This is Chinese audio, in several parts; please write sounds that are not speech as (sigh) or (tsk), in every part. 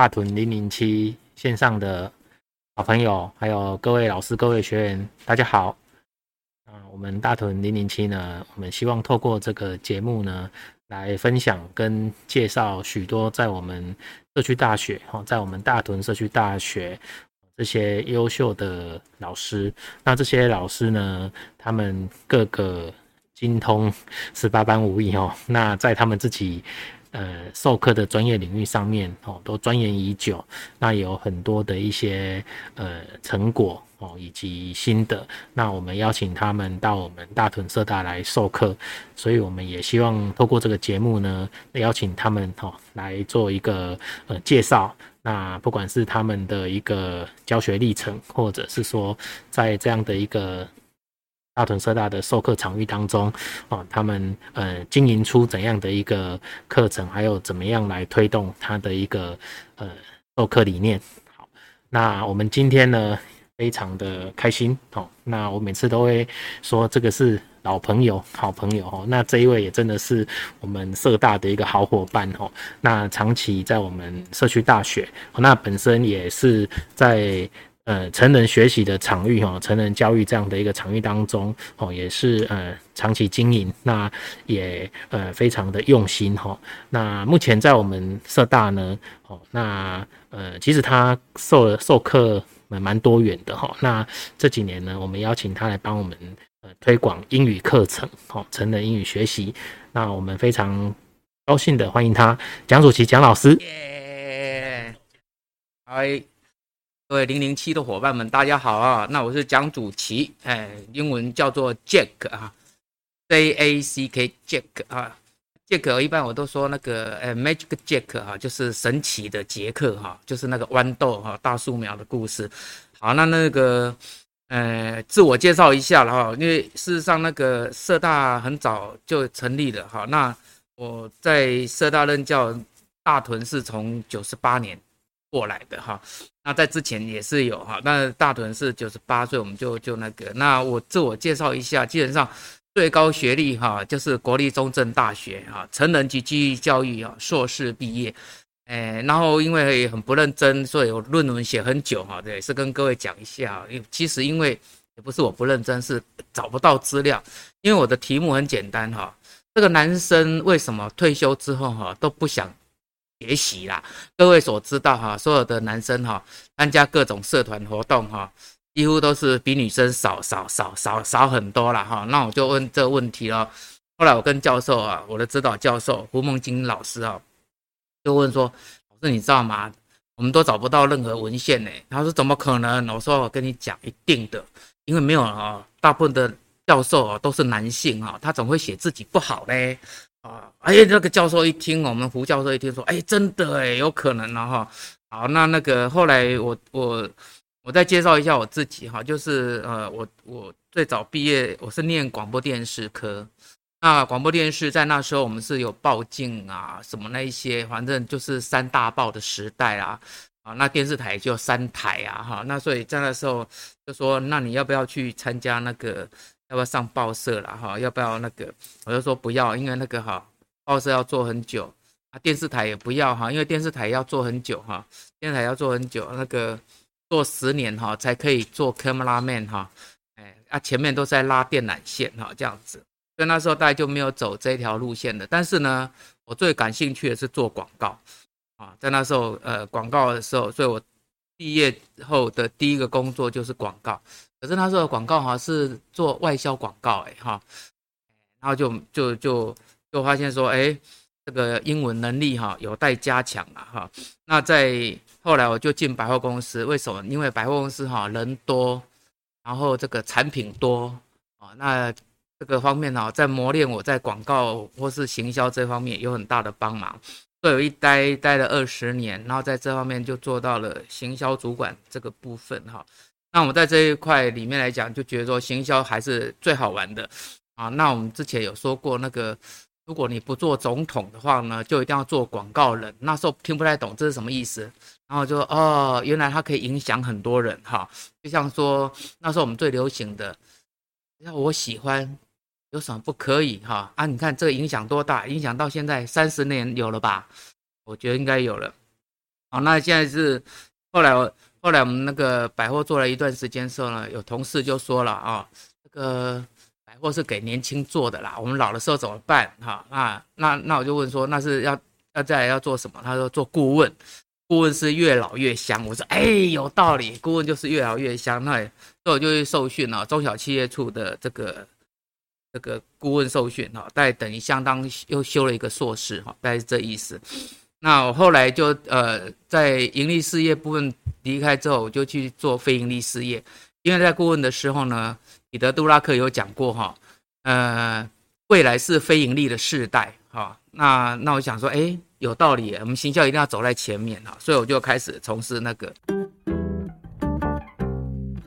大屯零零七线上的好朋友，还有各位老师、各位学员，大家好。啊，我们大屯零零七呢，我们希望透过这个节目呢，来分享跟介绍许多在我们社区大学哈，在我们大屯社区大学这些优秀的老师。那这些老师呢，他们各个精通十八般武艺哦。那在他们自己呃授课的专业领域上面哦，都钻研已久。那有很多的一些呃成果。哦，以及心得，那我们邀请他们到我们大屯社大来授课，所以我们也希望透过这个节目呢，邀请他们哦来做一个呃介绍。那不管是他们的一个教学历程，或者是说在这样的一个大屯社大的授课场域当中，哦，他们呃经营出怎样的一个课程，还有怎么样来推动他的一个呃授课理念。好，那我们今天呢，非常的开心哦，那我每次都会说这个是老朋友、好朋友哦。那这一位也真的是我们社大的一个好伙伴哦。那长期在我们社区大学，那本身也是在呃成人学习的场域哈，成人教育这样的一个场域当中哦，也是呃长期经营，那也呃非常的用心哈。那目前在我们社大呢，哦，那呃其实他授授课。蛮多元的哈，那这几年呢，我们邀请他来帮我们呃推广英语课程，哦，成人英语学习。那我们非常高兴的欢迎他，蒋祖奇蒋老师。耶，嗨，各位零零七的伙伴们，大家好啊！那我是蒋祖奇，哎，英文叫做 Jack 啊，J A C K Jack 啊。，Jack，一般我都说那个呃，Magic Jack 哈，就是神奇的杰克哈，就是那个豌豆哈，大树苗的故事。好，那那个呃，自我介绍一下了哈，因为事实上那个社大很早就成立了哈。那我在社大任教，大屯是从九十八年过来的哈。那在之前也是有哈，那大屯是九十八岁，我们就就那个。那我自我介绍一下，基本上。最高学历哈，就是国立中正大学哈，成人及继续教育啊，硕士毕业，诶，然后因为很不认真，所以我论文写很久哈，这也，是跟各位讲一下，因为其实因为也不是我不认真，是找不到资料，因为我的题目很简单哈，这个男生为什么退休之后哈都不想学习啦？各位所知道哈，所有的男生哈参加各种社团活动哈。几乎都是比女生少少少少少很多了哈，那我就问这个问题了。后来我跟教授啊，我的指导教授胡梦金老师啊，就问说：“老师你知道吗？我们都找不到任何文献呢。”他说：“怎么可能？”我说：“我跟你讲，一定的，因为没有啊，大部分的教授啊都是男性啊，他总会写自己不好嘞啊。”哎，那个教授一听，我们胡教授一听说：“哎，真的哎，有可能了哈。”好，那那个后来我我。我再介绍一下我自己哈，就是呃，我我最早毕业，我是念广播电视科。那广播电视在那时候我们是有报进啊，什么那一些，反正就是三大报的时代啊。啊，那电视台就三台啊，哈，那所以在那时候就说，那你要不要去参加那个，要不要上报社了哈？要不要那个？我就说不要，因为那个哈，报社要做很久啊，电视台也不要哈，因为电视台要做很久哈，电视台要做很久那个。做十年哈才可以做 camera man 哈，哎啊前面都在拉电缆线哈这样子，所以那时候大家就没有走这条路线的。但是呢，我最感兴趣的是做广告啊，在那时候呃广告的时候，所以我毕业后的第一个工作就是广告。可是那时候广告哈是做外销广告哎哈，然后就就就就发现说哎这个英文能力哈有待加强了哈。那在后来我就进百货公司，为什么？因为百货公司哈人多，然后这个产品多啊，那这个方面呢，在磨练我在广告或是行销这方面有很大的帮忙。所以我一待待了二十年，然后在这方面就做到了行销主管这个部分哈。那我们在这一块里面来讲，就觉得说行销还是最好玩的啊。那我们之前有说过那个。如果你不做总统的话呢，就一定要做广告人。那时候听不太懂这是什么意思，然后就哦，原来它可以影响很多人哈。就像说那时候我们最流行的，要我喜欢有什么不可以哈？啊，你看这个影响多大？影响到现在三十年有了吧？我觉得应该有了。好，那现在是后来我后来我们那个百货做了一段时间之后呢，有同事就说了啊，这个百货是给年轻做的啦，我们老的时候怎么办？哈，那那那我就问说，那是要要再来要做什么？他说做顾问，顾问是越老越香。我说哎，有道理，顾问就是越老越香。那所以我就去受训了，中小企业处的这个。这个顾问受训哈，大概等于相当又修了一个硕士哈，大概是这意思。那我后来就呃在盈利事业部分离开之后，我就去做非盈利事业。因为在顾问的时候呢，彼得·杜拉克有讲过哈，呃，未来是非盈利的世代哈。那那我想说，哎，有道理，我们行销一定要走在前面哈，所以我就开始从事那个。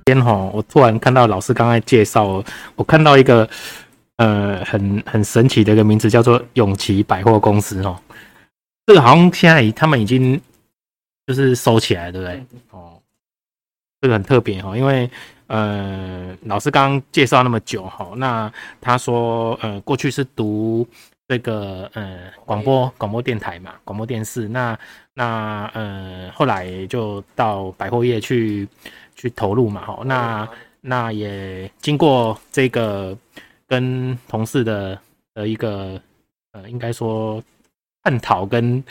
今天哈，我突然看到老师刚才介绍，我看到一个。呃，很很神奇的一个名字，叫做永琪百货公司哦。这个好像现在他们已经就是收起来，对不对？哦，这个很特别哈，因为呃，老师刚刚介绍那么久哈，那他说呃，过去是读这个呃广播广播电台嘛，广播电视，那那呃后来就到百货业去去投入嘛，哈，那那也经过这个。跟同事的的一个呃，应该说探讨跟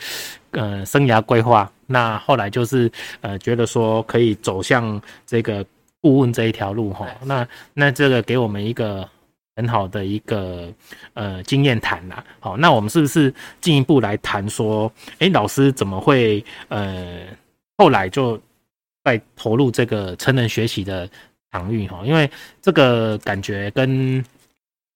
呃生涯规划，那后来就是呃觉得说可以走向这个顾问这一条路哈，那那这个给我们一个很好的一个呃经验谈啦，好，那我们是不是进一步来谈说，哎，老师怎么会呃后来就在投入这个成人学习的场域哈？因为这个感觉跟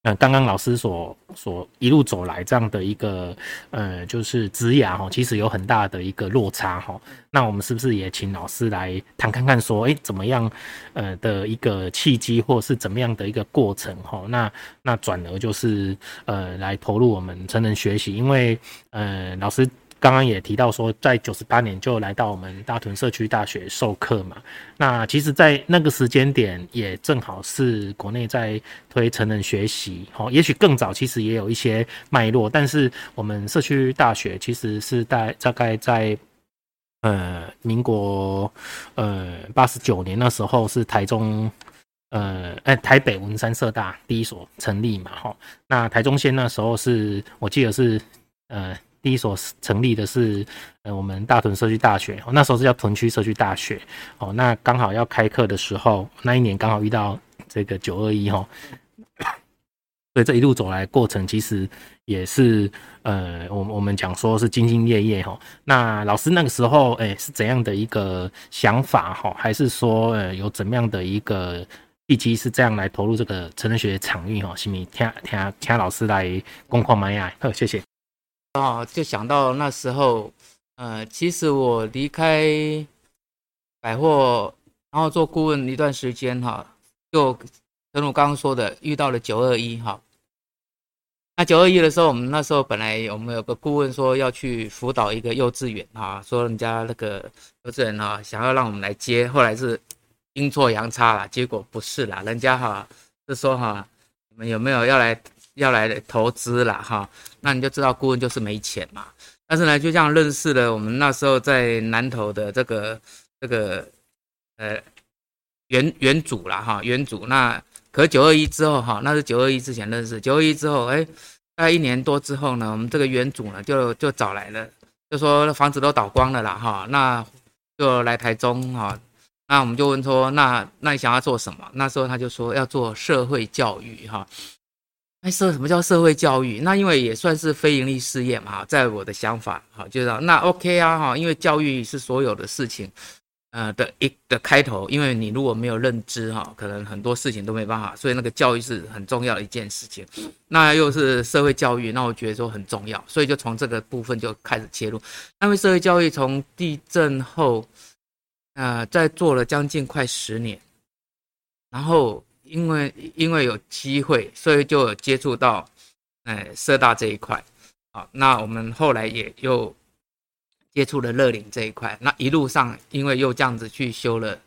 呃，刚刚老师所所一路走来这样的一个呃，就是职涯哈，其实有很大的一个落差哈。那我们是不是也请老师来谈看看说，哎，怎么样呃的一个契机，或是怎么样的一个过程哈？那那转而就是呃来投入我们成人学习，因为呃老师。刚刚也提到说，在九十八年就来到我们大屯社区大学授课嘛。那其实，在那个时间点，也正好是国内在推成人学习。哦，也许更早，其实也有一些脉络。但是，我们社区大学其实是在大概在呃民国呃八十九年那时候，是台中呃哎台北文山社大第一所成立嘛。哈，那台中县那时候是我记得是呃。第一所成立的是呃我们大屯社区大学，那时候是叫屯区社区大学哦。那刚好要开课的时候，那一年刚好遇到这个九二一哈，(coughs) 所以这一路走来过程其实也是呃我我们讲说是兢兢业业哈。那老师那个时候哎是怎样的一个想法哈？还是说呃有怎么样的一个契机是这样来投入这个成人学场域哈？是咪听听听老师来公况买呀？好，谢谢。啊，就想到那时候，呃，其实我离开百货，然后做顾问一段时间哈，就正如刚刚说的，遇到了九二一哈。那九二一的时候，我们那时候本来我们有个顾问说要去辅导一个幼稚园哈，说人家那个幼稚园哈想要让我们来接，后来是阴错阳差了，结果不是啦，人家哈是说哈，你们有没有要来？要来投资了哈，那你就知道顾问就是没钱嘛。但是呢，就这样认识了我们那时候在南投的这个这个呃原原主了哈，原主。那可九二一之后哈，那是九二一之前认识，九二一之后哎，大概一年多之后呢，我们这个原主呢就就找来了，就说房子都倒光了啦哈，那就来台中哈。那我们就问说，那那你想要做什么？那时候他就说要做社会教育哈。哎，社什么叫社会教育？那因为也算是非营利事业嘛，在我的想法，哈，就是那 OK 啊，哈，因为教育是所有的事情，呃的一的开头，因为你如果没有认知，哈，可能很多事情都没办法，所以那个教育是很重要的一件事情。那又是社会教育，那我觉得说很重要，所以就从这个部分就开始切入。因为社会教育从地震后，呃，在做了将近快十年，然后。因为因为有机会，所以就接触到，哎，社大这一块，好，那我们后来也又接触了乐龄这一块，那一路上因为又这样子去修了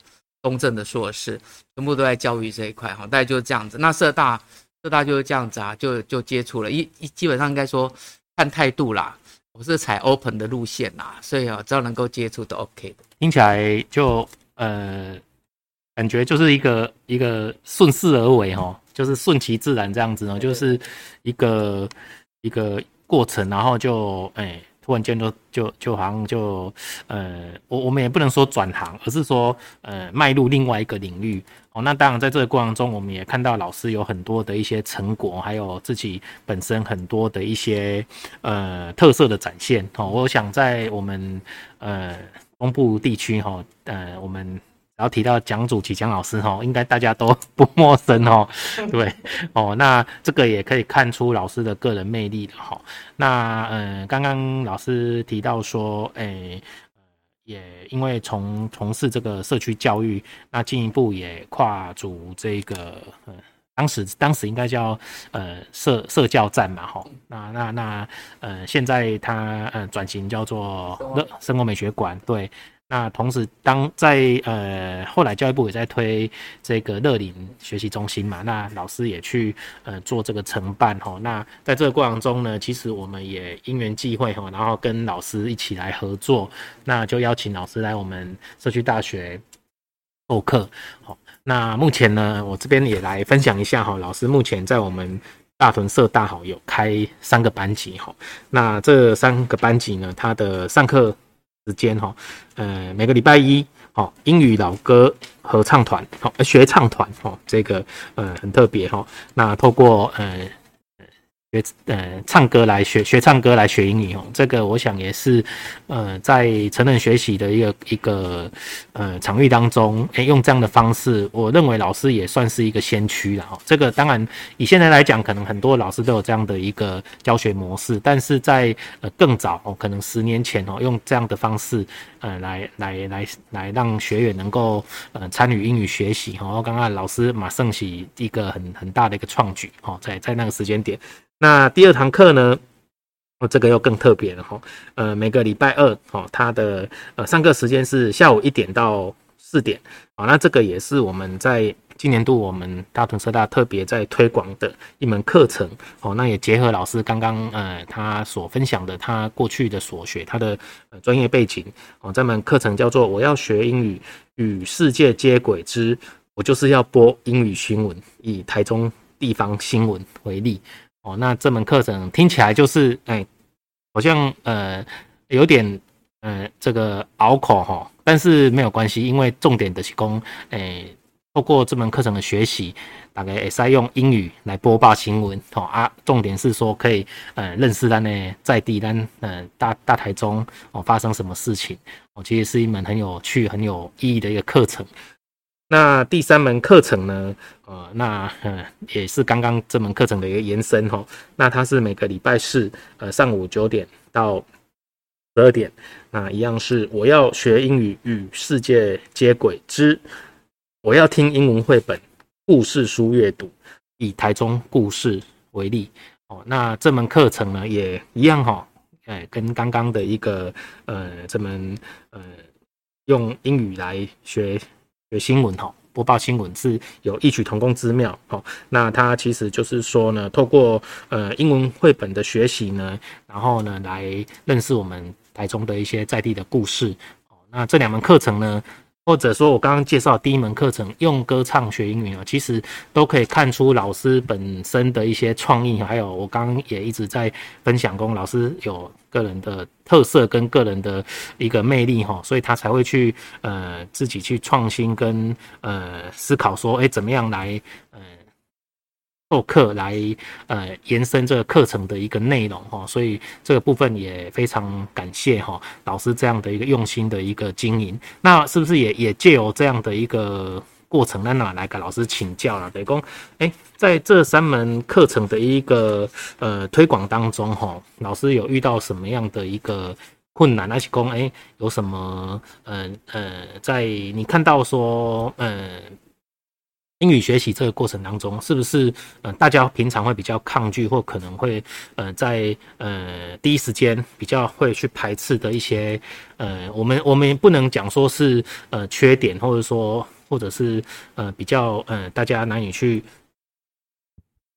东正的硕士，全部都在教育这一块，哈，大概就是这样子。那社大社大就是这样子啊，就就接触了，一一基本上应该说看态度啦，我是采 open 的路线啦，所以啊，只要能够接触都 OK 的。听起来就呃，感觉就是一个一个顺势而为哈，就是顺其自然这样子呢，就是一个一个过程，然后就哎。欸突然间就就就好像就呃，我我们也不能说转行，而是说呃，迈入另外一个领域哦。那当然，在这个过程中，我们也看到老师有很多的一些成果，还有自己本身很多的一些呃特色的展现哦。我想在我们呃东部地区哈，呃我们。然后提到蒋祖奇蒋老师哈，应该大家都不陌生哦。(laughs) 对哦，那这个也可以看出老师的个人魅力的哈。那嗯，刚刚老师提到说，诶，也因为从从事这个社区教育，那进一步也跨足这个，呃，当时当时应该叫呃社社教站嘛哈。那那那呃，现在他呃转型叫做乐生活美学馆，对。那同时，当在呃后来教育部也在推这个乐龄学习中心嘛，那老师也去呃做这个承办哈。那在这个过程中呢，其实我们也因缘际会哈，然后跟老师一起来合作，那就邀请老师来我们社区大学授课。好，那目前呢，我这边也来分享一下哈，老师目前在我们大屯社大好有开三个班级哈。那这三个班级呢，它的上课。时间哈，呃，每个礼拜一，哦，英语老歌合唱团，好，学唱团，哦，这个呃很特别哈，那透过呃。学呃唱歌来学学唱歌来学英语哦，这个我想也是呃在成人学习的一个一个呃场域当中，诶，用这样的方式，我认为老师也算是一个先驱了哈。这个当然以现在来讲，可能很多老师都有这样的一个教学模式，但是在呃更早哦，可能十年前哦，用这样的方式呃来来来来让学员能够呃参与英语学习哈。刚刚老师马胜喜一个很很大的一个创举哦，在在那个时间点。那第二堂课呢？哦，这个又更特别了哈。呃，每个礼拜二，哦，它的呃上课时间是下午一点到四点。啊，那这个也是我们在今年度我们大屯社大特别在推广的一门课程。哦，那也结合老师刚刚呃他所分享的他过去的所学，他的呃专业背景。哦，这门课程叫做“我要学英语与世界接轨之我就是要播英语新闻”，以台中地方新闻为例。哦，那这门课程听起来就是，哎、好像呃有点呃这个拗口哈，但是没有关系，因为重点的是讲，哎、透过这门课程的学习，大概也是用英语来播报新闻，哦啊，重点是说可以呃认识咱呢在地咱呃大大台中哦发生什么事情，哦，其实是一门很有趣、很有意义的一个课程。那第三门课程呢？呃，那呃也是刚刚这门课程的一个延伸哈。那它是每个礼拜四呃上午九点到十二点，那一样是我要学英语与世界接轨之我要听英文绘本故事书阅读，以台中故事为例哦。那这门课程呢也一样哈，哎，跟刚刚的一个呃这门呃用英语来学。学新闻哈，播报新闻是有异曲同工之妙哦。那它其实就是说呢，透过呃英文绘本的学习呢，然后呢来认识我们台中的一些在地的故事。那这两门课程呢，或者说我刚刚介绍第一门课程用歌唱学英语啊，其实都可以看出老师本身的一些创意，还有我刚刚也一直在分享过，老师有个人的特色跟个人的一个魅力哈，所以他才会去呃自己去创新跟呃思考说，哎，怎么样来呃授课来呃延伸这个课程的一个内容哈，所以这个部分也非常感谢哈老师这样的一个用心的一个经营，那是不是也也借由这样的一个过程，那哪来跟老师请教了？等于说，哎，在这三门课程的一个呃推广当中，哈，老师有遇到什么样的一个困难？还是说，哎，有什么，呃呃，在你看到说，呃，英语学习这个过程当中，是不是呃大家平常会比较抗拒，或可能会呃在呃第一时间比较会去排斥的一些呃，我们我们不能讲说是呃缺点，或者说。或者是呃比较呃大家难以去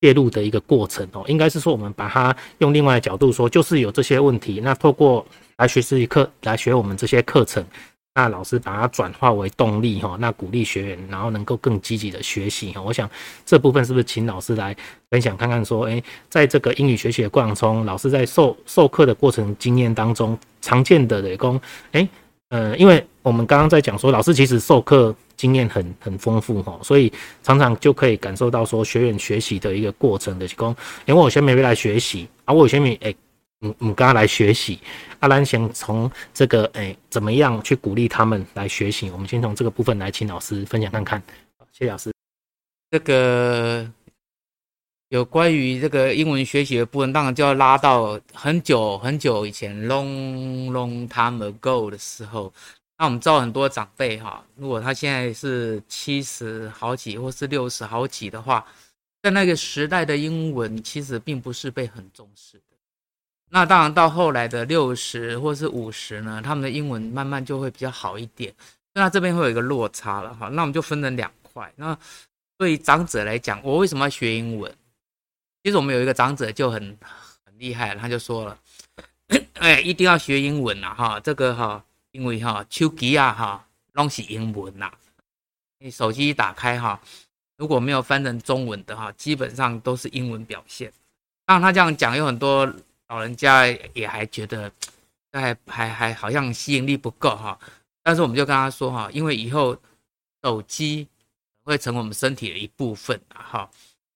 介入的一个过程哦，应该是说我们把它用另外的角度说，就是有这些问题，那透过来学习课来学我们这些课程。那老师把它转化为动力哈，那鼓励学员，然后能够更积极的学习哈。我想这部分是不是请老师来分享看看说，诶，在这个英语学习的过程中，老师在授授课的过程经验当中，常见的雷公，诶，呃，因为我们刚刚在讲说，老师其实授课经验很很丰富哈，所以常常就可以感受到说学员学习的一个过程的提供，因为我先没来学习啊，我有些没诶。我们，刚刚来学习，阿兰想从这个哎、怎么样去鼓励他们来学习？我们先从这个部分来请老师分享看看。谢谢老师。这个有关于这个英文学习的部分，当然就要拉到很久很久以前，long long time ago 的时候。那我们知道很多长辈哈，如果他现在是七十好几或是六十好几的话，在那个时代的英文其实并不是被很重视。那当然，到后来的六十或是五十呢，他们的英文慢慢就会比较好一点。那这边会有一个落差了哈。那我们就分成两块。那对于长者来讲，我为什么要学英文？其实我们有一个长者就很很厉害，他就说了，(clears throat) 哎，一定要学英文呐哈。这个哈，因为哈，手机啊哈，拢是英文呐。你手机一打开哈，如果没有翻成中文的哈，基本上都是英文表现。当然他这样讲有很多。老人家也还觉得，(tsk) 还还还好像吸引力不够哈，但是我们就跟他说哈，因为以后手机会成我们身体的一部分哈。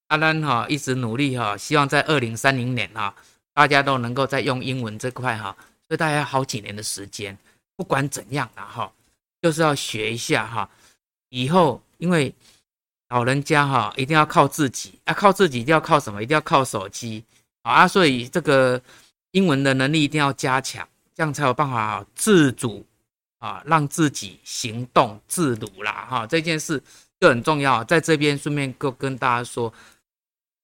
阿兰哈一直努力哈，希望在二零三零年哈，大家都能够在用英文这块哈，所以大概好几年的时间，不管怎样啊哈，就是要学一下哈。以后因为老人家哈一定要靠自己，啊靠自己一定要靠什么？一定要靠手机。啊，所以这个英文的能力一定要加强，这样才有办法自主啊，让自己行动自如啦。哈，这件事就很重要。在这边顺便跟跟大家说，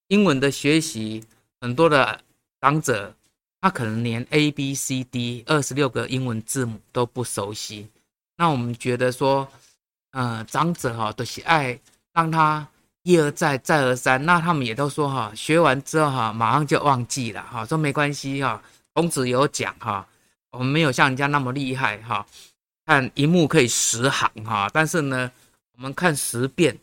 英文的学习，很多的长者他可能连 A B C D 二十六个英文字母都不熟悉。那我们觉得说，呃，长者哈都是爱让他。一而再，再而三，那他们也都说哈，学完之后哈，马上就忘记了哈，说没关系哈，孔子有讲哈，我们没有像人家那么厉害哈，看一目可以十行哈，但是呢，我们看十遍，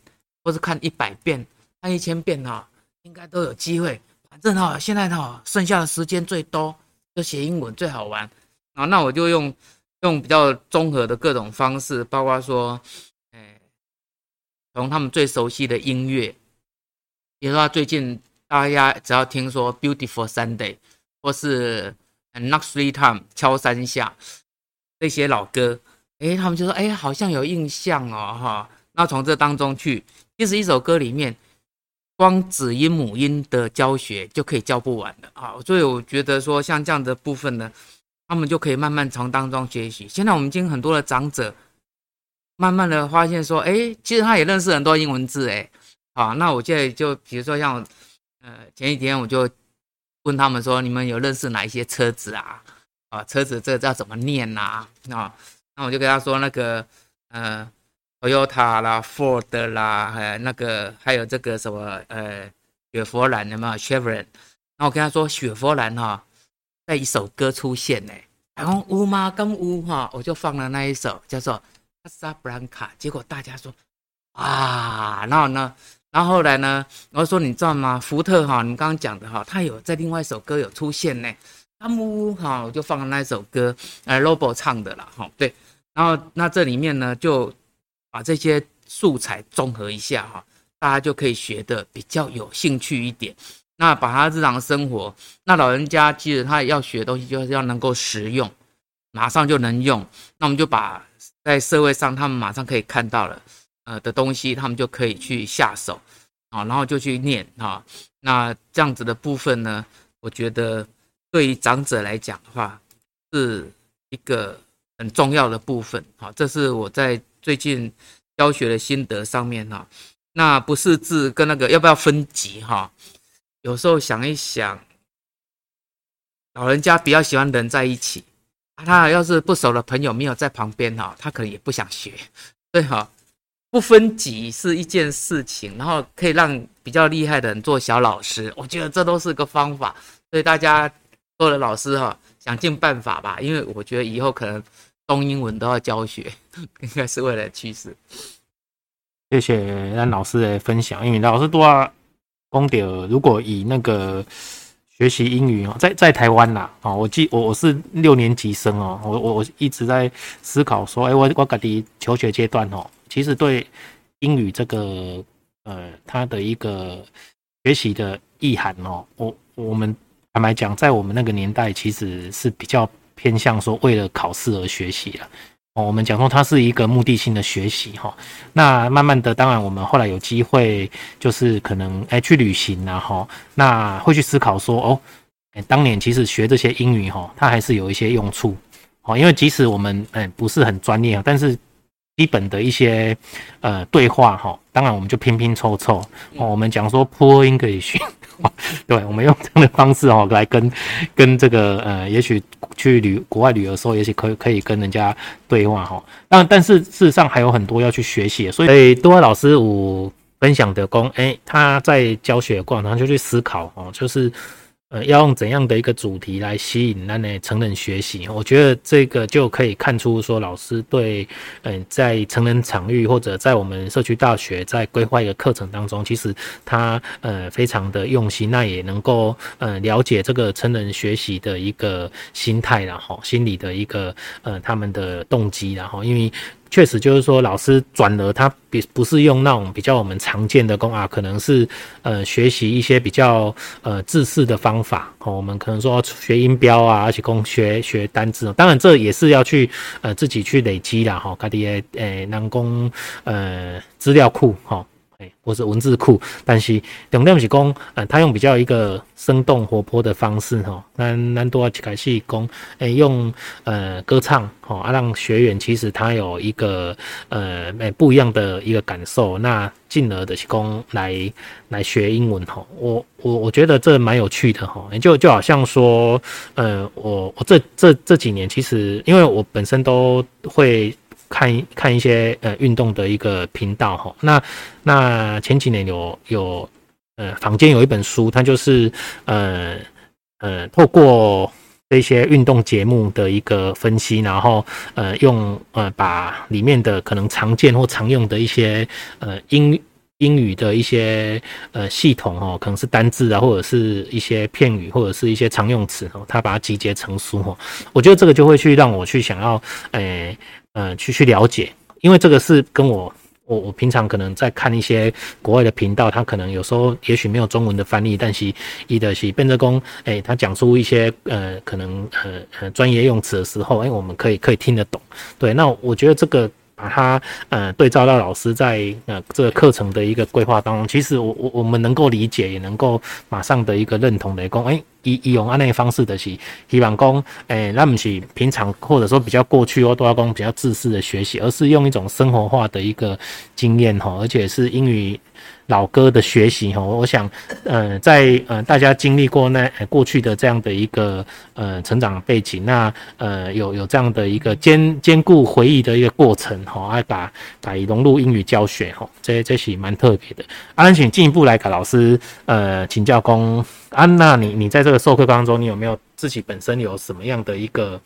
或是看一百遍，看一千遍哈，应该都有机会。反正哈，现在哈，剩下的时间最多，就学英文最好玩啊，那我就用用比较综合的各种方式，包括说。从他们最熟悉的音乐，比如说最近大家只要听说《Beautiful Sunday》或是《Knock Three Time》敲三下这些老歌，哎，他们就说哎，好像有印象哦，哈。那从这当中去，其实一首歌里面，光子音母音的教学就可以教不完的啊。所以我觉得说，像这样的部分呢，他们就可以慢慢从当中学习。现在我们已经很多的长者。慢慢的发现说，哎，其实他也认识很多英文字，哎，好，那我现在就比如说像，呃，前几天我就问他们说，你们有认识哪一些车子啊？啊，车子这个叫怎么念呐？啊，那我就跟他说那个，呃，Toyota 啦，Ford 啦，还有那个还有这个什么，呃，雪佛兰的嘛，Chevron 那我跟他说雪佛兰哈，在一首歌出现呢，然后乌吗？跟乌哈，我就放了那一首叫做。卡萨布兰卡，结果大家说啊，然后呢，然后后来呢，我说你知道吗？福特哈，你刚刚讲的哈，他有在另外一首歌有出现呢。他们哈，我就放了那首歌，呃，Robo 唱的啦，哈，对。然后那这里面呢，就把这些素材综合一下哈，大家就可以学得比较有兴趣一点。那把他日常生活，那老人家其实他要学的东西，就是要能够实用，马上就能用。那我们就把。在社会上，他们马上可以看到了，呃的东西，他们就可以去下手，啊，然后就去念啊。那这样子的部分呢，我觉得对于长者来讲的话，是一个很重要的部分。啊，这是我在最近教学的心得上面哈。那不识字跟那个要不要分级哈？有时候想一想，老人家比较喜欢人在一起。他要是不熟的朋友没有在旁边哈，他可能也不想学，对哈。不分级是一件事情，然后可以让比较厉害的人做小老师，我觉得这都是个方法。所以大家做了老师哈，想尽办法吧，因为我觉得以后可能中英文都要教学，(laughs) 应该是未来趋势。谢谢让老师的分享，因为老师都要讲到，如果以那个学习英语哦，在在台湾啦，哦，我记我我是六年级生哦，我我我一直在思考说，哎，我我感觉求学阶段哦。其实对英语这个呃，它的一个学习的意涵哦，我我们坦白讲，在我们那个年代，其实是比较偏向说为了考试而学习了哦。我们讲说它是一个目的性的学习哈。那慢慢的，当然我们后来有机会，就是可能哎去旅行然后，那会去思考说哦，哎当年其实学这些英语哈，它还是有一些用处哦。因为即使我们哎不是很专业啊，但是。基本的一些呃对话哈，当然我们就拼拼凑凑哦。我们讲说 Poor English，(laughs) 对，我们用这样的方式哦来跟跟这个呃，也许去旅国外旅游的时候，也许可以可以跟人家对话哈。但但是事实上还有很多要去学习，所以多位老师我分享的功，哎，他在教学过程中就去思考哦，就是。呃，要用怎样的一个主题来吸引那呢成人学习？我觉得这个就可以看出说，老师对，嗯、在成人场域或者在我们社区大学在规划一个课程当中，其实他呃非常的用心，那也能够呃了解这个成人学习的一个心态，然后心理的一个呃他们的动机，然后因为。确实就是说，老师转了他比不是用那种比较我们常见的功啊，可能是呃学习一些比较呃自识的方法哦。我们可能说学音标啊，而且工学学单字，当然这也是要去呃自己去累积啦哈。他的诶南工呃资料库哈。或是文字库，但是重点是讲，呃，他用比较一个生动活泼的方式，哈，咱咱多开始讲，诶，用呃歌唱，哈，让学员其实他有一个呃诶不一样的一个感受，那进而的是讲来来学英文，哈，我我我觉得这蛮有趣的，哈，就就好像说，呃，我我这这这几年其实因为我本身都会。看一看一些呃运动的一个频道哈，那那前几年有有呃坊间有一本书，它就是呃呃透过这些运动节目的一个分析，然后呃用呃把里面的可能常见或常用的一些呃英英语的一些呃系统哦，可能是单字啊，或者是一些片语，或者是一些常用词哦，它把它集结成书哦，我觉得这个就会去让我去想要诶。嗯，去去了解，因为这个是跟我我我平常可能在看一些国外的频道，他可能有时候也许没有中文的翻译，但是伊的是变成功，哎，他讲出一些呃可能呃呃专业用词的时候，哎，我们可以可以听得懂。对，那我觉得这个。把它呃对照到老师在呃这个课程的一个规划当中，其实我我我们能够理解，也能够马上的一个认同的讲，哎，以以用按那方式的是希望讲，哎，那不是平常或者说比较过去哦，都要讲比较自私的学习，而是用一种生活化的一个经验哈，而且是英语。老歌的学习哈，我想，呃，在呃大家经历过那过去的这样的一个呃成长背景，那呃有有这样的一个兼兼顾回忆的一个过程哈，还把把融入英语教学哈，这这是蛮特别的。安、啊、请进一步来给老师呃请教工安，那你你在这个授课当中，你有没有自己本身有什么样的一个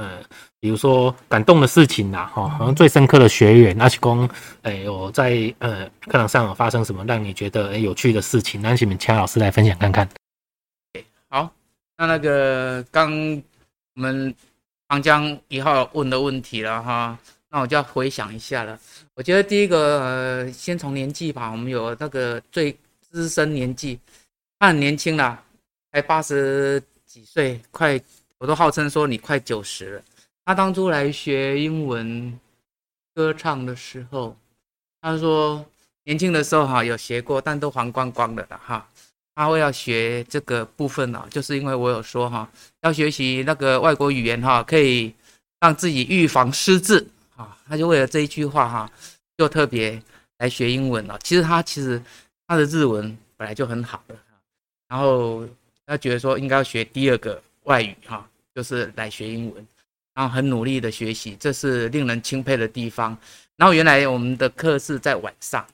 呃？比如说感动的事情啦，哈，好像最深刻的学员，那是讲，哎，我在呃课堂上有发生什么让你觉得有趣的事情，那请你们请老师来分享看看。好，那那个刚我们长江一号问的问题了哈，那我就要回想一下了。我觉得第一个，呃，先从年纪吧，我们有那个最资深年纪，他很年轻啦，才八十几岁，快，我都号称说你快九十了。他当初来学英文歌唱的时候，他说年轻的时候哈有学过，但都黄光光了的哈。他会要学这个部分呢，就是因为我有说哈，要学习那个外国语言哈，可以让自己预防失智啊。他就为了这一句话哈，就特别来学英文了。其实他其实他的日文本来就很好的，然后他觉得说应该要学第二个外语哈，就是来学英文。然后很努力的学习，这是令人钦佩的地方。然后原来我们的课是在晚上，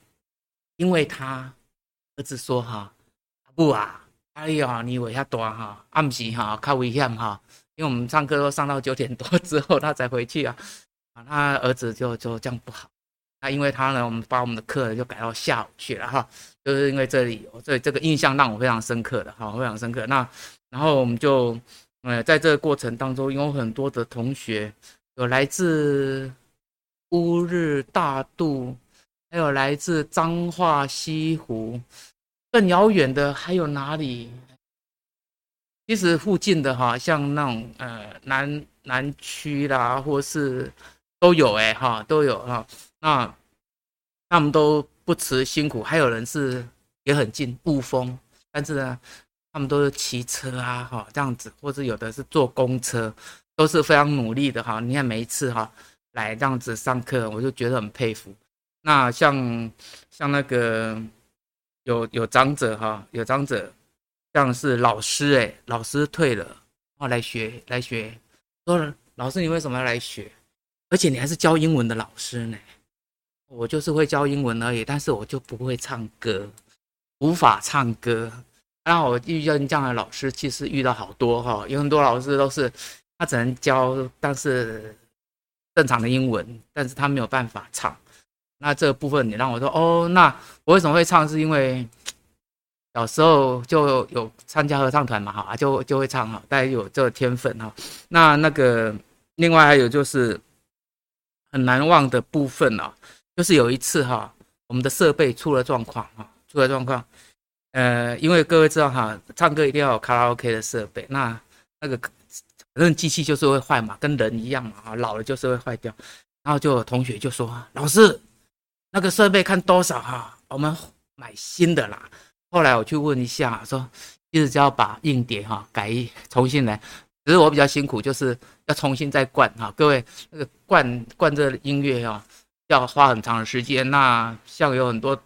因为他儿子说哈，不啊，哎呀，你尾下短哈，暗时哈，较危险哈，因为我们上课都上到九点多之后，他才回去啊，啊，他儿子就就这样不好。那因为他呢，我们把我们的课就改到下午去了哈，就是因为这里，所以这个印象让我非常深刻的哈，非常深刻。那然后我们就呃，在这个过程当中，有很多的同学有来自。乌日大渡，还有来自彰化西湖，更遥远的还有哪里？其实附近的哈，像那种呃南南区啦，或是都有哎哈，都有哈。那他们都不辞辛苦，还有人是也很近雾峰，但是呢，他们都是骑车啊哈这样子，或者有的是坐公车，都是非常努力的哈。你看每一次哈。来这样子上课，我就觉得很佩服。那像像那个有有长者哈，有长者像是老师哎，老师退了，然后来学来学。说老师，你为什么要来学？而且你还是教英文的老师呢？我就是会教英文而已，但是我就不会唱歌，无法唱歌。那我遇见这样的老师，其实遇到好多哈，有很多老师都是他只能教，但是。正常的英文，但是他没有办法唱。那这部分，你让我说哦，那我为什么会唱？是因为小时候就有参加合唱团嘛，哈，就就会唱哈，大家有这个天分哈。那那个另外还有就是很难忘的部分啊，就是有一次哈，我们的设备出了状况哈，出了状况。呃，因为各位知道哈，唱歌一定要有卡拉 OK 的设备，那那个。反正机器就是会坏嘛，跟人一样嘛，啊，老了就是会坏掉。然后就有同学就说：“老师，那个设备看多少哈？我们买新的啦。”后来我去问一下，说其实只要把硬碟哈改一重新来，只是我比较辛苦，就是要重新再灌哈。各位那个灌灌这音乐哈，要花很长的时间。那像有很多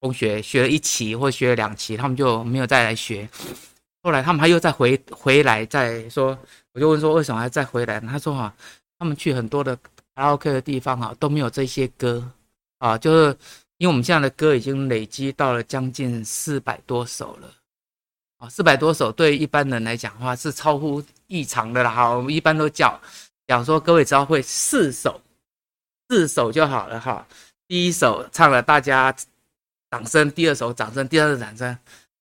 同学学了一期或学了两期，他们就没有再来学。后来他们还又再回回来再说。我就问说，为什么还再回来？他说哈，他们去很多的卡拉 OK 的地方哈，都没有这些歌啊，就是因为我们现在的歌已经累积到了将近四百多首了啊，四百多首对一般人来讲的话是超乎异常的啦。哈，我们一般都叫讲说，各位只要会四首，四首就好了哈。第一首唱了，大家掌声；第二首掌声；第二首掌声。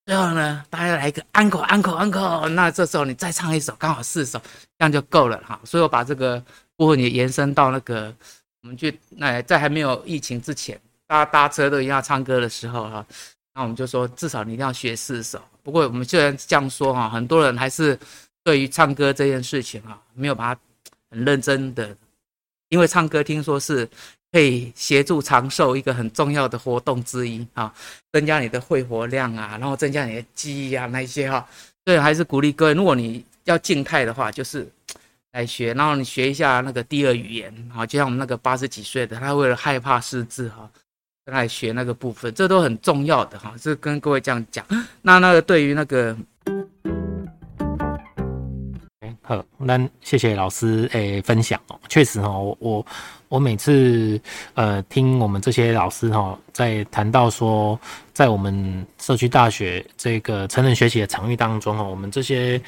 最后呢，大家来一个 uncle uncle uncle 那这时候你再唱一首，刚好四首，这样就够了哈。所以我把这个部分也延伸到那个我们去那在还没有疫情之前，大家搭车都一定要唱歌的时候哈，那我们就说至少你一定要学四首。不过我们虽然这样说哈，很多人还是对于唱歌这件事情哈，没有把它很认真的，因为唱歌听说是。可以协助长寿一个很重要的活动之一啊，增加你的肺活量啊，然后增加你的记忆啊那一些哈，所以还是鼓励各位，如果你要静态的话，就是 (tsk) 来学，然后你学一下那个第二语言啊，就像我们那个八十几岁的，他为了害怕失智哈，跟他来学那个部分，这都很重要的哈，是跟各位这样讲。那那个对于那个。好，那谢谢老师诶、分享哦。确实哦，我我每次呃听我们这些老师哈，在谈到说，在我们社区大学这个成人学习的场域当中哦，我们这些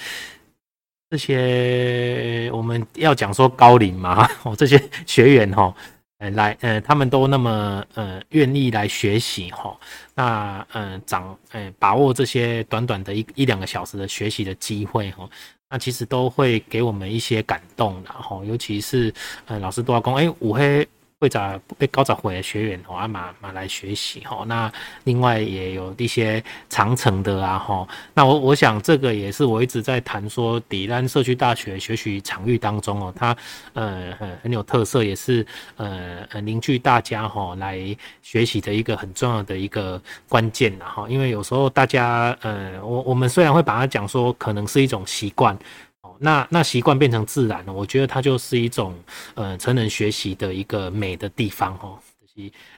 这些我们要讲说高龄嘛，(laughs) 哦这些学员哈，呃来呃他们都那么呃愿意来学习哈，那呃掌呃把握这些短短的一一两个小时的学习的机会哈。那其实都会给我们一些感动，然后尤其是呃老师都要讲，哎，五黑会长被高长会的学员哦，阿马马来学习哈。那另外也有一些长程的啊哈。那我我想这个也是我一直在谈说，底兰社区大学学习场域当中哦，它呃很很有特色，也是呃凝聚大家哈来学习的一个很重要的一个关键然后，因为有时候大家呃我我们虽然会把它讲说可能是一种习惯。那那习惯变成自然了，我觉得它就是一种呃成人学习的一个美的地方哦，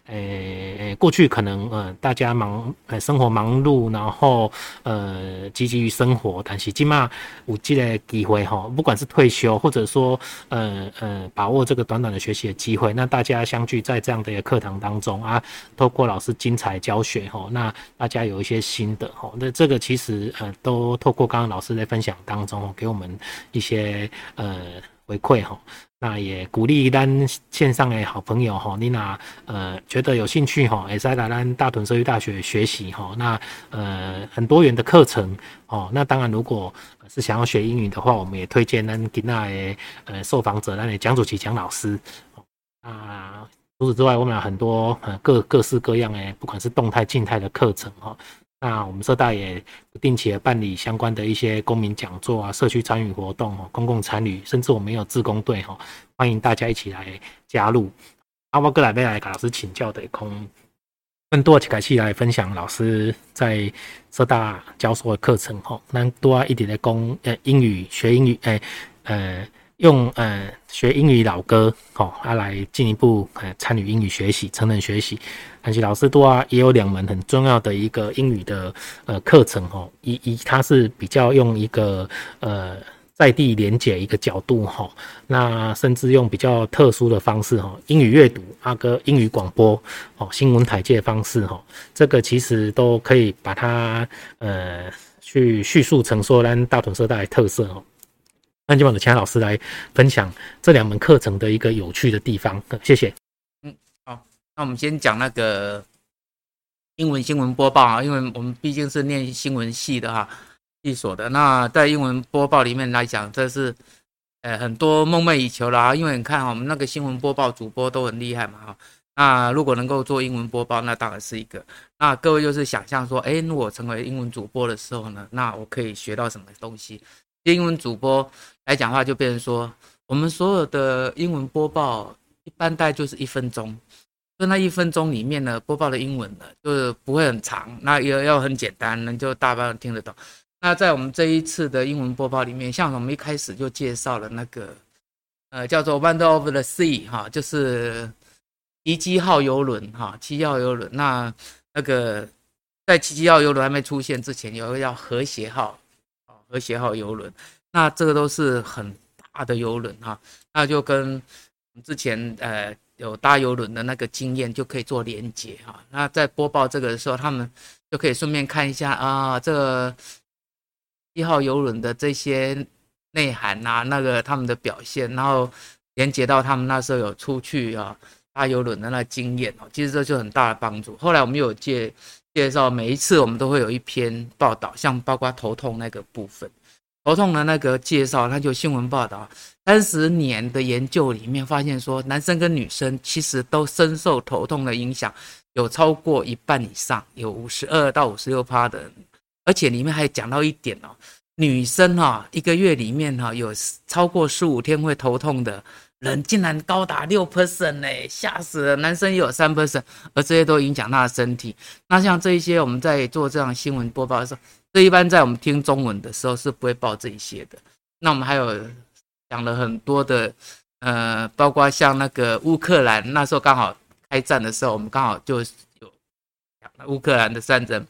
诶诶，过去可能呃大家忙呃生活忙碌，然后呃积极于生活，但是起码有这个机会哈，不管是退休或者说呃呃把握这个短短的学习的机会，那大家相聚在这样的一个课堂当中啊，透过老师精彩教学哈，那大家有一些心得哈，那这个其实呃都透过刚刚老师在分享当中给我们一些呃回馈哈。那也鼓励咱线上的好朋友哈，你那呃觉得有兴趣哈，也在来咱大屯社区大学学习哈。那呃很多元的课程哦。那当然，如果是想要学英语的话，我们也推荐咱今那的呃受访者，那里讲主席讲老师。啊，除此之外，我们有很多呃各各式各样的，不管是动态、静态的课程哈。那我们社大也不定期的办理相关的一些公民讲座啊、社区参与活动、公共参与，甚至我们有志工队哈，欢迎大家一起来加入。阿沃哥来未来给老师请教的空，更多的开始来分享老师在社大教授的课程哈，那多一点的讲呃英语学英语诶呃。用呃学英语老歌哦，啊来进一步呃参与英语学习、成人学习。但是老师多啊，也有两门很重要的一个英语的呃课程哦，一一它是比较用一个呃在地连结一个角度哈，那甚至用比较特殊的方式哈，英语阅读啊哥英语广播哦，新闻台介方式哈，这个其实都可以把它呃去叙述成说咱大屯社大的特色哦。那就让其他老师来分享这两门课程的一个有趣的地方，谢谢。嗯，好，那我们先讲那个英文新闻播报啊，因为我们毕竟是念新闻系的哈，系所的。那在英文播报里面来讲，这是呃很多梦寐以求啦。因为你看我们那个新闻播报主播都很厉害嘛哈。那如果能够做英文播报，那当然是一个。那各位就是想象说，哎，如果成为英文主播的时候呢，那我可以学到什么东西？英文主播来讲话，就变成说，我们所有的英文播报一般大概就是一分钟，就那一分钟里面呢，播报的英文呢，就是不会很长，那也要很简单，能就大半听得懂。那在我们这一次的英文播报里面，像我们一开始就介绍了那个，呃，叫做 Wonder of the Sea 哈，就是奇迹号游轮哈，奇迹号游轮。那那个在奇迹号游轮还没出现之前，有一个叫和谐号。和谐号游轮，那这个都是很大的游轮哈，那就跟之前呃有搭游轮的那个经验就可以做连接哈。那在播报这个的时候，他们就可以顺便看一下啊，这个一号游轮的这些内涵啊，那个他们的表现，然后连接到他们那时候有出去啊搭游轮的那经验哦，其实这就很大的帮助。后来我们有介。介绍每一次我们都会有一篇报道，像包括头痛那个部分，头痛的那个介绍，那就新闻报道。三十年的研究里面发现说，男生跟女生其实都深受头痛的影响，有超过一半以上，有五十二到五十六趴的，而且里面还讲到一点哦，女生哈一个月里面哈有超过十五天会头痛的。人竟然高达六 percent 呢，吓死了！男生也有三 percent，而这些都影响他的身体。那像这一些，我们在做这样新闻播报的时候，这一般在我们听中文的时候是不会报这一些的。那我们还有讲了很多的，呃，包括像那个乌克兰，那时候刚好开战的时候，我们刚好就有讲了乌克兰的战争，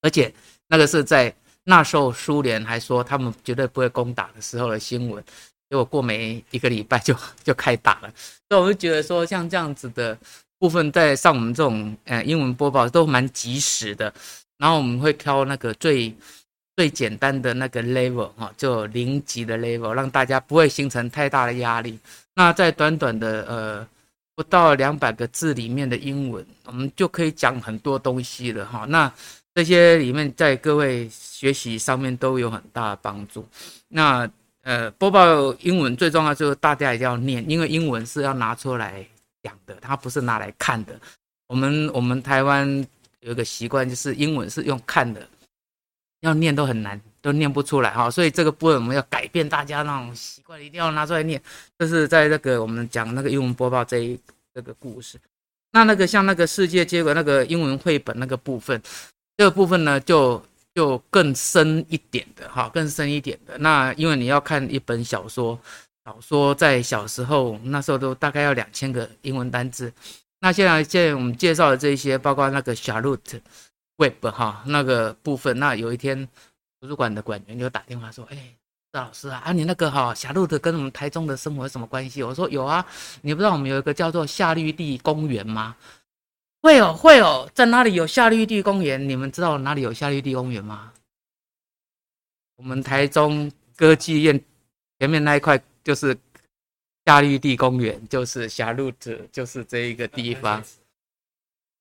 而且那个是在那时候苏联还说他们绝对不会攻打的时候的新闻。结果过没一个礼拜就 (laughs) 就开打了，所以我就觉得说，像这样子的部分，在上我们这种呃英文播报都蛮及时的。然后我们会挑那个最最简单的那个 level 哈，就零级的 level，让大家不会形成太大的压力。那在短短的呃不到两百个字里面的英文，我们就可以讲很多东西了哈。那这些里面在各位学习上面都有很大的帮助。那呃，播报英文最重要就是大家一定要念，因为英文是要拿出来讲的，它不是拿来看的。我们我们台湾有一个习惯，就是英文是用看的，要念都很难，都念不出来哈。所以这个部分我们要改变大家那种习惯，一定要拿出来念。这是在那个我们讲那个英文播报这一这个故事。那那个像那个世界接轨那个英文绘本那个部分，这个部分呢就。就更深一点的哈，更深一点的。那因为你要看一本小说，小说在小时候那时候都大概要两千个英文单字。那现在现在我们介绍的这些，包括那个小路的 Web 哈那个部分，那有一天图书馆的馆员就打电话说：“哎，赵老师啊，啊你那个哈 Charlotte 跟我们台中的生活有什么关系？”我说：“有啊，你不知道我们有一个叫做夏绿蒂公园吗？”“会有，会有，在哪里有夏绿蒂公园？你们知道哪里有夏绿蒂公园吗？”我们台中歌剧院前面那一块就是。夏绿蒂公园就是夏露特，就是这一个地方。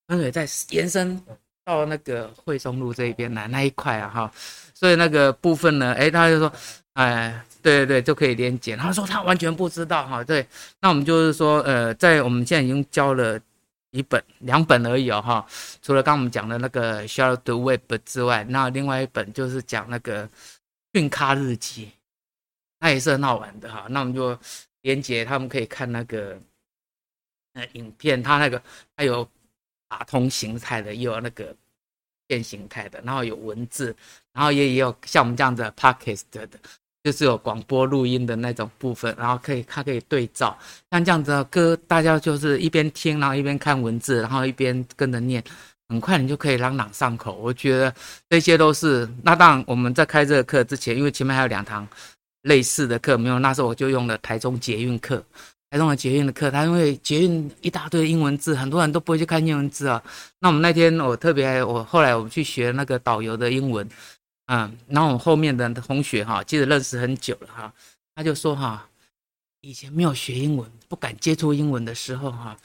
分水在延伸到那个惠松路这边来那一块啊，哈，所以那个部分呢，哎，他就说，哎，对对对，就可以连接。他说他完全不知道哈，对，那我们就是说，呃，在我们现在已经交了一本、两本而已哦，哈，除了刚我们讲的那个 s h a r l o t e Web 之外，那另外一本就是讲那个训咖日记，那也是很好玩的哈，那我们就。连接他们可以看那个呃影片，它那个它有卡通形态的，也有那个变形态的，然后有文字，然后也也有像我们这样子的 podcast 的，就是有广播录音的那种部分，然后可以它可以对照，像这样子的歌，大家就是一边听，然后一边看文字，然后一边跟着念，很快你就可以朗朗上口。我觉得这些都是，那当然我们在开这个课之前，因为前面还有两堂。类似的课没有，那时候我就用了台中捷运课，台中的捷运的课，它因为捷运一大堆英文字，很多人都不会去看英文字啊。那我们那天我特别，我后来我们去学那个导游的英文，嗯，然后我后面的同学哈，其实认识很久了哈，他就说哈，以前没有学英文，不敢接触英文的时候哈，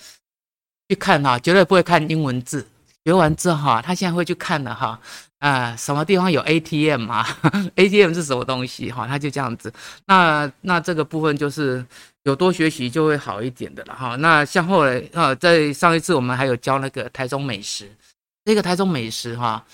去看哈，绝对不会看英文字。学完之后哈，他现在会去看了哈，啊，什么地方有 ATM 啊？(laughs) ATM 是什么东西哈？他就这样子。那那这个部分就是有多学习就会好一点的了哈。那像后来啊，在上一次我们还有教那个台中美食，这个台中美食哈，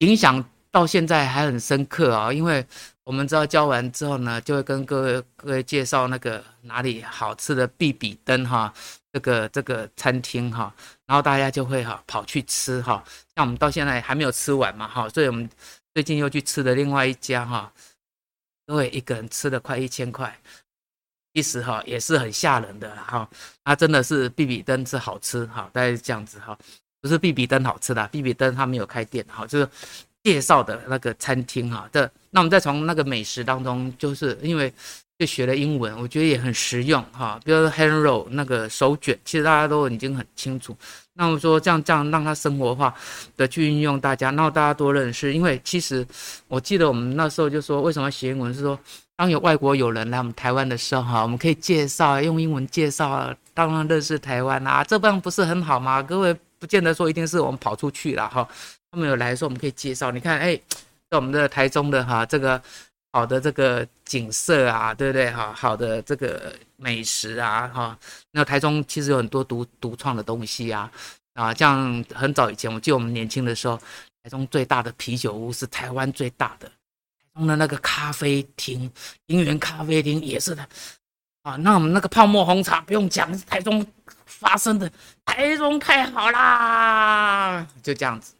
影响到现在还很深刻啊，因为我们知道教完之后呢，就会跟各位各位介绍那个哪里好吃的必比登哈。这个这个餐厅哈，然后大家就会哈跑去吃哈，像我们到现在还没有吃完嘛哈，所以我们最近又去吃的另外一家哈，各位一个人吃了快一千块，其实哈也是很吓人的哈，它真的是比比登是好吃哈，大概是这样子哈，不是比比登好吃的，比比登它没有开店哈，就是介绍的那个餐厅哈的，那我们再从那个美食当中，就是因为。就学了英文，我觉得也很实用哈。比如说 hand roll 那个手卷，其实大家都已经很清楚。那么说这样这样让它生活化的去运用，大家，然后大家多认识。因为其实我记得我们那时候就说，为什么学英文？是说当有外国友人来我们台湾的时候哈，我们可以介绍用英文介绍，当然认识台湾啊，这样不是很好吗？各位不见得说一定是我们跑出去了哈，他们有来的时候我们可以介绍。你看，哎，在我们的台中的哈这个。好的，这个景色啊，对不对？哈，好的这个美食啊，哈，那台中其实有很多独独创的东西啊，啊，像很早以前，我记得我们年轻的时候，台中最大的啤酒屋是台湾最大的，台中的那个咖啡厅，林园咖啡厅也是的，啊，那我们那个泡沫红茶不用讲，台中发生的，台中太好啦，就这样子。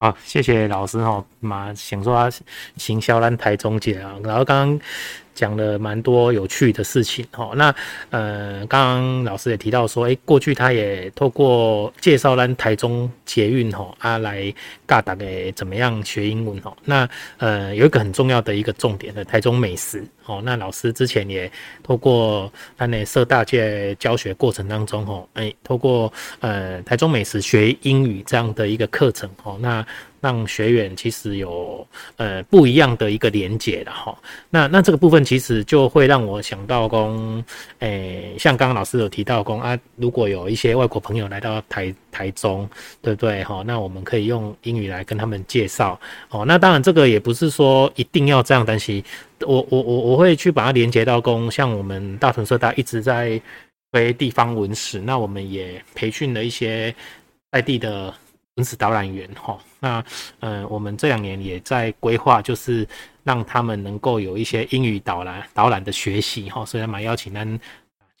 好，谢谢老师哈，嘛想说他行销咱台中姐啊，然后刚刚。讲了蛮多有趣的事情哈，那呃，刚刚老师也提到说，哎，过去他也透过介绍咱台中捷运哈啊来教大家怎么样学英文哈，那呃有一个很重要的一个重点的台中美食哦，那老师之前也透过咱的社大界教学过程当中哈，哎，透过呃台中美食学英语这样的一个课程哦，那。让学员其实有呃不一样的一个连接的哈，那那这个部分其实就会让我想到工，诶，像刚刚老师有提到说啊，如果有一些外国朋友来到台台中，对不对哈？那我们可以用英语来跟他们介绍哦。那当然这个也不是说一定要这样，但是我我我我会去把它连接到说，像我们大屯社大一直在推地方文史，那我们也培训了一些在地的。文史导览员哈，那呃，我们这两年也在规划，就是让他们能够有一些英语导览导览的学习哈，所以蛮邀请咱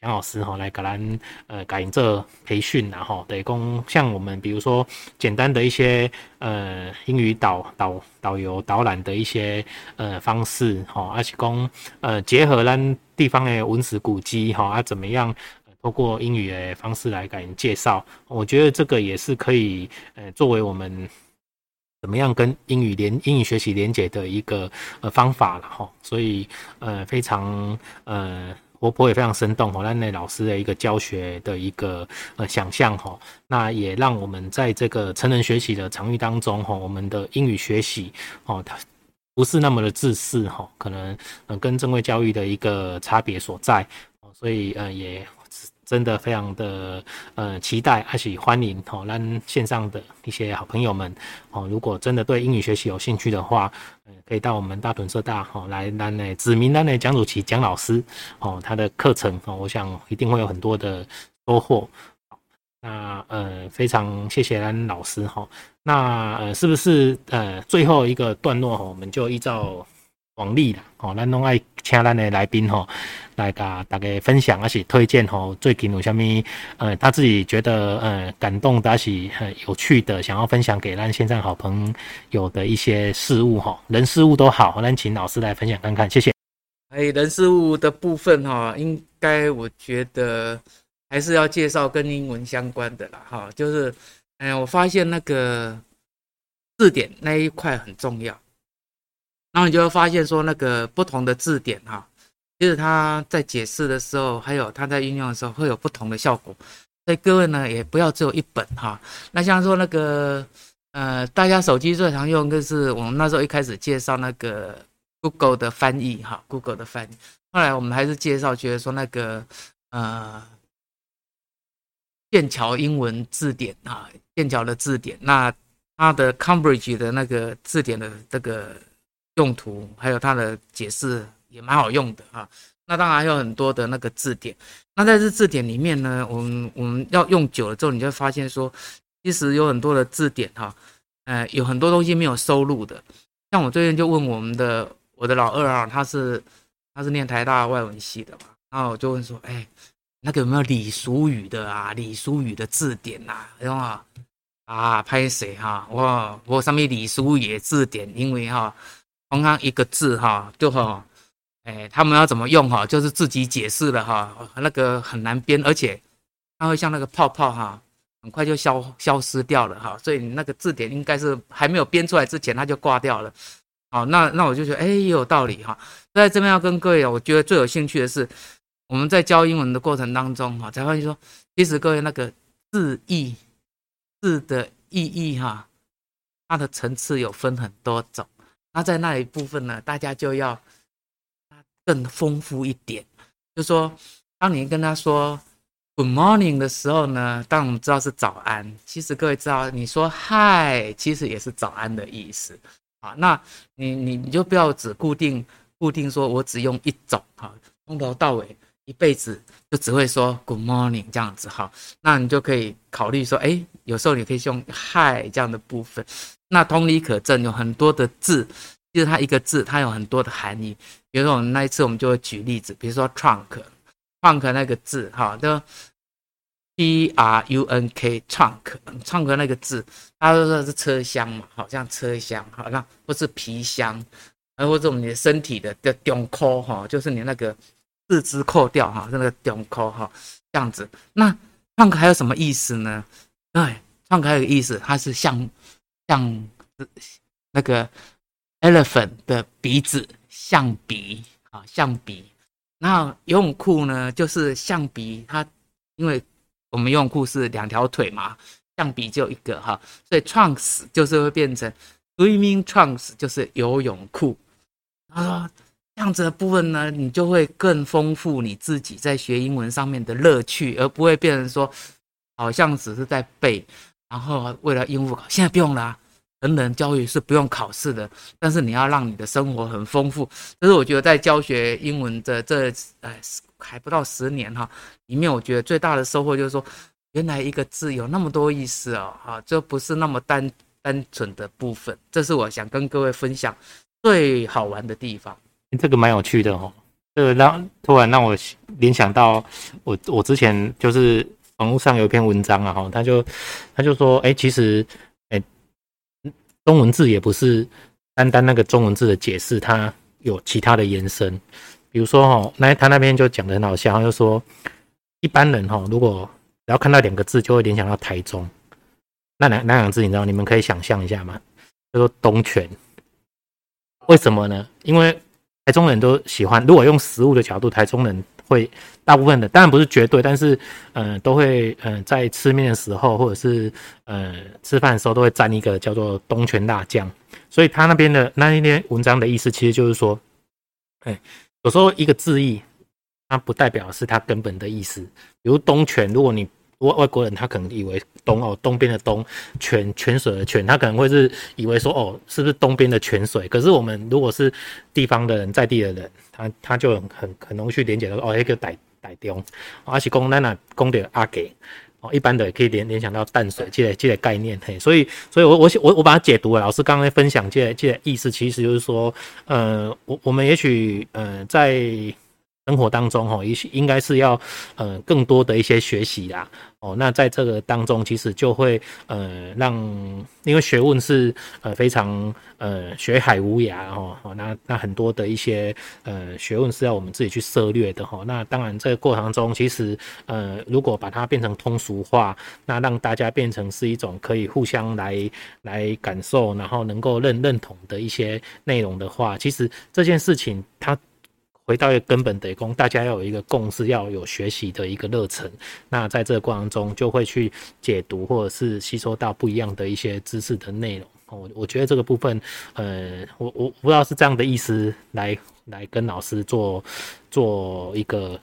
蒋老师哈来给咱呃改这培训然后对，供像我们比如说简单的一些呃英语导导导游导览的一些呃方式哈，而且供呃结合咱地方的文史古迹哈，啊怎么样？透过英语的方式来给人介绍，我觉得这个也是可以，呃，作为我们怎么样跟英语连英语学习连结的一个呃方法了哈。所以呃非常呃活泼也非常生动哈，那那老师的一个教学的一个呃想象哈，那也让我们在这个成人学习的场域当中哈，我们的英语学习哦，它不是那么的自私哈，可能呃跟正规教育的一个差别所在，所以呃也。真的非常的呃期待，而且欢迎哦，让线上的一些好朋友们哦，如果真的对英语学习有兴趣的话，呃，可以到我们大屯社大哦来来呢指名单的蒋祖奇蒋老师哦，他的课程哦，我想一定会有很多的收获。那呃非常谢谢兰老师哈，那呃是不是呃最后一个段落哈，我们就依照。往例啦，哦，咱拢爱请咱的来宾吼，来甲大家分享，还是推荐吼，最近有啥物，呃，他自己觉得呃感动的，还是很有趣的，想要分享给咱线上好朋友的一些事物吼，人事物都好，咱请老师来分享看看，谢谢。哎，人事物的部分哈，应该我觉得还是要介绍跟英文相关的啦，哈，就是，哎，我发现那个字典那一块很重要。然后你就会发现说，那个不同的字典哈，其实它在解释的时候，还有它在运用的时候，会有不同的效果。所以各位呢，也不要只有一本哈。那像说那个呃，大家手机最常用就是我们那时候一开始介绍那个 Google 的翻译哈，Google 的翻译。后来我们还是介绍，觉得说那个呃，剑桥英文字典啊，剑桥的字典，那它的 Cambridge 的那个字典的这个。用途还有它的解释也蛮好用的哈。那当然还有很多的那个字典。那在这字典里面呢，我们我们要用久了之后，你就会发现说，其实有很多的字典哈，呃，有很多东西没有收录的。像我最近就问我们的我的老二啊，他是他是念台大外文系的嘛，然后我就问说，哎，那个有没有李淑语的啊？李淑语的字典呐？然后啊，啊，拍谁哈？我我上面李淑语字典，因为哈。刚刚一个字哈，就哈，哎，他们要怎么用哈，就是自己解释了哈，那个很难编，而且它会像那个泡泡哈，很快就消消失掉了哈，所以你那个字典应该是还没有编出来之前，它就挂掉了。好，那那我就觉得哎，也有道理哈。在这边要跟各位，我觉得最有兴趣的是，我们在教英文的过程当中哈，才发现说，其实各位那个字义字的意义哈，它的层次有分很多种。那在那一部分呢，大家就要更丰富一点。就说，当你跟他说 “Good morning” 的时候呢，当我们知道是早安，其实各位知道，你说 “Hi”，其实也是早安的意思啊。那你你你就不要只固定固定说，我只用一种哈，从头到尾一辈子就只会说 “Good morning” 这样子哈。那你就可以考虑说，哎，有时候你可以用 “Hi” 这样的部分。那同理可证，有很多的字，就是它一个字，它有很多的含义。比如说，我们那一次我们就会举例子，比如说 trunk，trunk 那个字，哈，就 T R U N K，trunk，trunk 那个字，它都说是车厢嘛，好像车厢，好，像不是皮箱，而或者我们的身体的的中扣，哈，就是你那个四肢扣掉，哈，是那个中扣，哈，这样子。那 trunk 还有什么意思呢？哎，trunk 还有个意思，它是像。像那个 elephant 的鼻子，象鼻啊，象鼻。然后游泳裤呢，就是象鼻，它因为我们游泳裤是两条腿嘛，象鼻就一个哈，所以 trunks 就是会变成 swimming trunks，就是游泳裤。啊，这样子的部分呢，你就会更丰富你自己在学英文上面的乐趣，而不会变成说好像只是在背。然后为了应付考，现在不用了啊。成人教育是不用考试的，但是你要让你的生活很丰富。这是我觉得在教学英文的这呃还不到十年哈，里面我觉得最大的收获就是说，原来一个字有那么多意思哦，哈，这不是那么单单纯的部分。这是我想跟各位分享最好玩的地方。这个蛮有趣的哦，这个让突然让我联想到我我之前就是网络上有一篇文章啊，哈，他就他就说，哎，其实。哎中文字也不是单单那个中文字的解释，它有其他的延伸。比如说，哈，那他那边就讲的很好笑，他就说一般人哈，如果只要看到两个字，就会联想到台中。那两那两个字，你知道？你们可以想象一下吗？叫做东泉。为什么呢？因为台中人都喜欢。如果用食物的角度，台中人会大部分的，当然不是绝对，但是嗯、都会嗯、在吃面的时候，或者是嗯、呃，吃饭的时候，都会沾一个叫做东泉辣酱。所以他那边的那一篇文章的意思，其实就是说，哎，有时候一个字义，它不代表是它根本的意思。比如东泉，如果你外外国人他可能以为东哦东边的东泉泉水的泉，他可能会是以为说哦是不是东边的泉水？可是我们如果是地方的人在地的人，他他就很很很容易去连接到哦那个台台中，而且讲咱那讲的阿给哦，一般的也可以联联想到淡水这个这个概念嘿，所以所以我我我我把它解读了，老师刚刚分享这个这个意思，其实就是说呃我我们也许呃在。生活当中，哈，也许应该是要，呃，更多的一些学习啦，哦，那在这个当中，其实就会，呃，让，因为学问是，呃，非常，呃，学海无涯，哈，那那很多的一些，呃，学问是要我们自己去涉略的，哈，那当然这个过程中，其实，呃，如果把它变成通俗化，那让大家变成是一种可以互相来来感受，然后能够认认同的一些内容的话，其实这件事情它。回到一个根本得攻，大家要有一个共识，要有学习的一个热忱。那在这个过程中，就会去解读或者是吸收到不一样的一些知识的内容。我我觉得这个部分，呃，我我不知道是这样的意思来来跟老师做做一个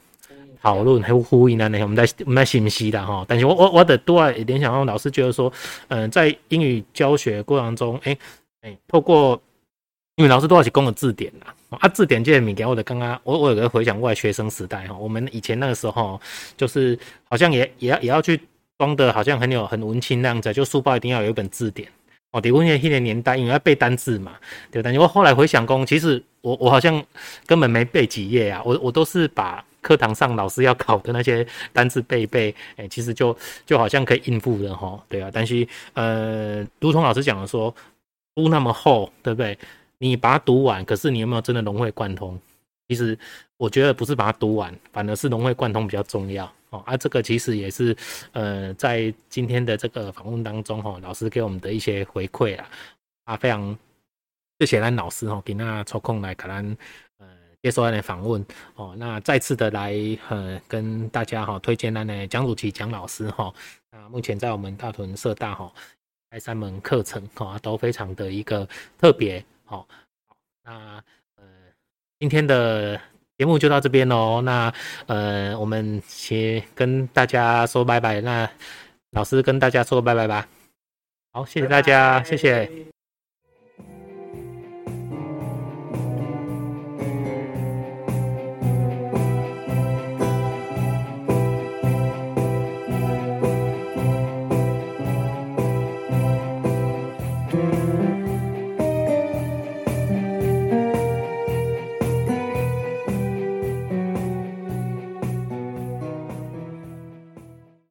讨论，还有呼应呢？我们在我们在信息的哈。但是我我我的多联想到老师觉得说，嗯、在英语教学过程中，哎、欸、哎、透过因为老师都要去供的字典啦。啊，字典这些物件，我的刚刚我我有个回想过来学生时代哈，我们以前那个时候就是好像也也要也要去装的，好像很有很文青那样子，就书包一定要有一本字典哦。对，我那那年代因为要背单字嘛，对，但是我后来回想过，其实我我好像根本没背几页啊，我我都是把课堂上老师要考的那些单字背一背，哎、其实就就好像可以应付的哈，对啊。但是呃，如同老师讲的说，书那么厚，对不对？你把它读完，可是你有没有真的融会贯通？其实我觉得不是把它读完，反而是融会贯通比较重要哦。啊，这个其实也是呃，在今天的这个访问当中哈，老师给我们的一些回馈啦。啊，非常谢谢咱老师哈，给那抽空来可能呃接受咱的访问哦。那再次的来呃跟大家哈推荐咱的蒋祖奇蒋老师哈。那目前在我们大屯社大哈开三门课程哈，都非常的一个特别。好，好，那呃，今天的节目就到这边喽。那呃，我们先跟大家说拜拜。那老师跟大家说拜拜吧。好，谢谢大家，谢谢。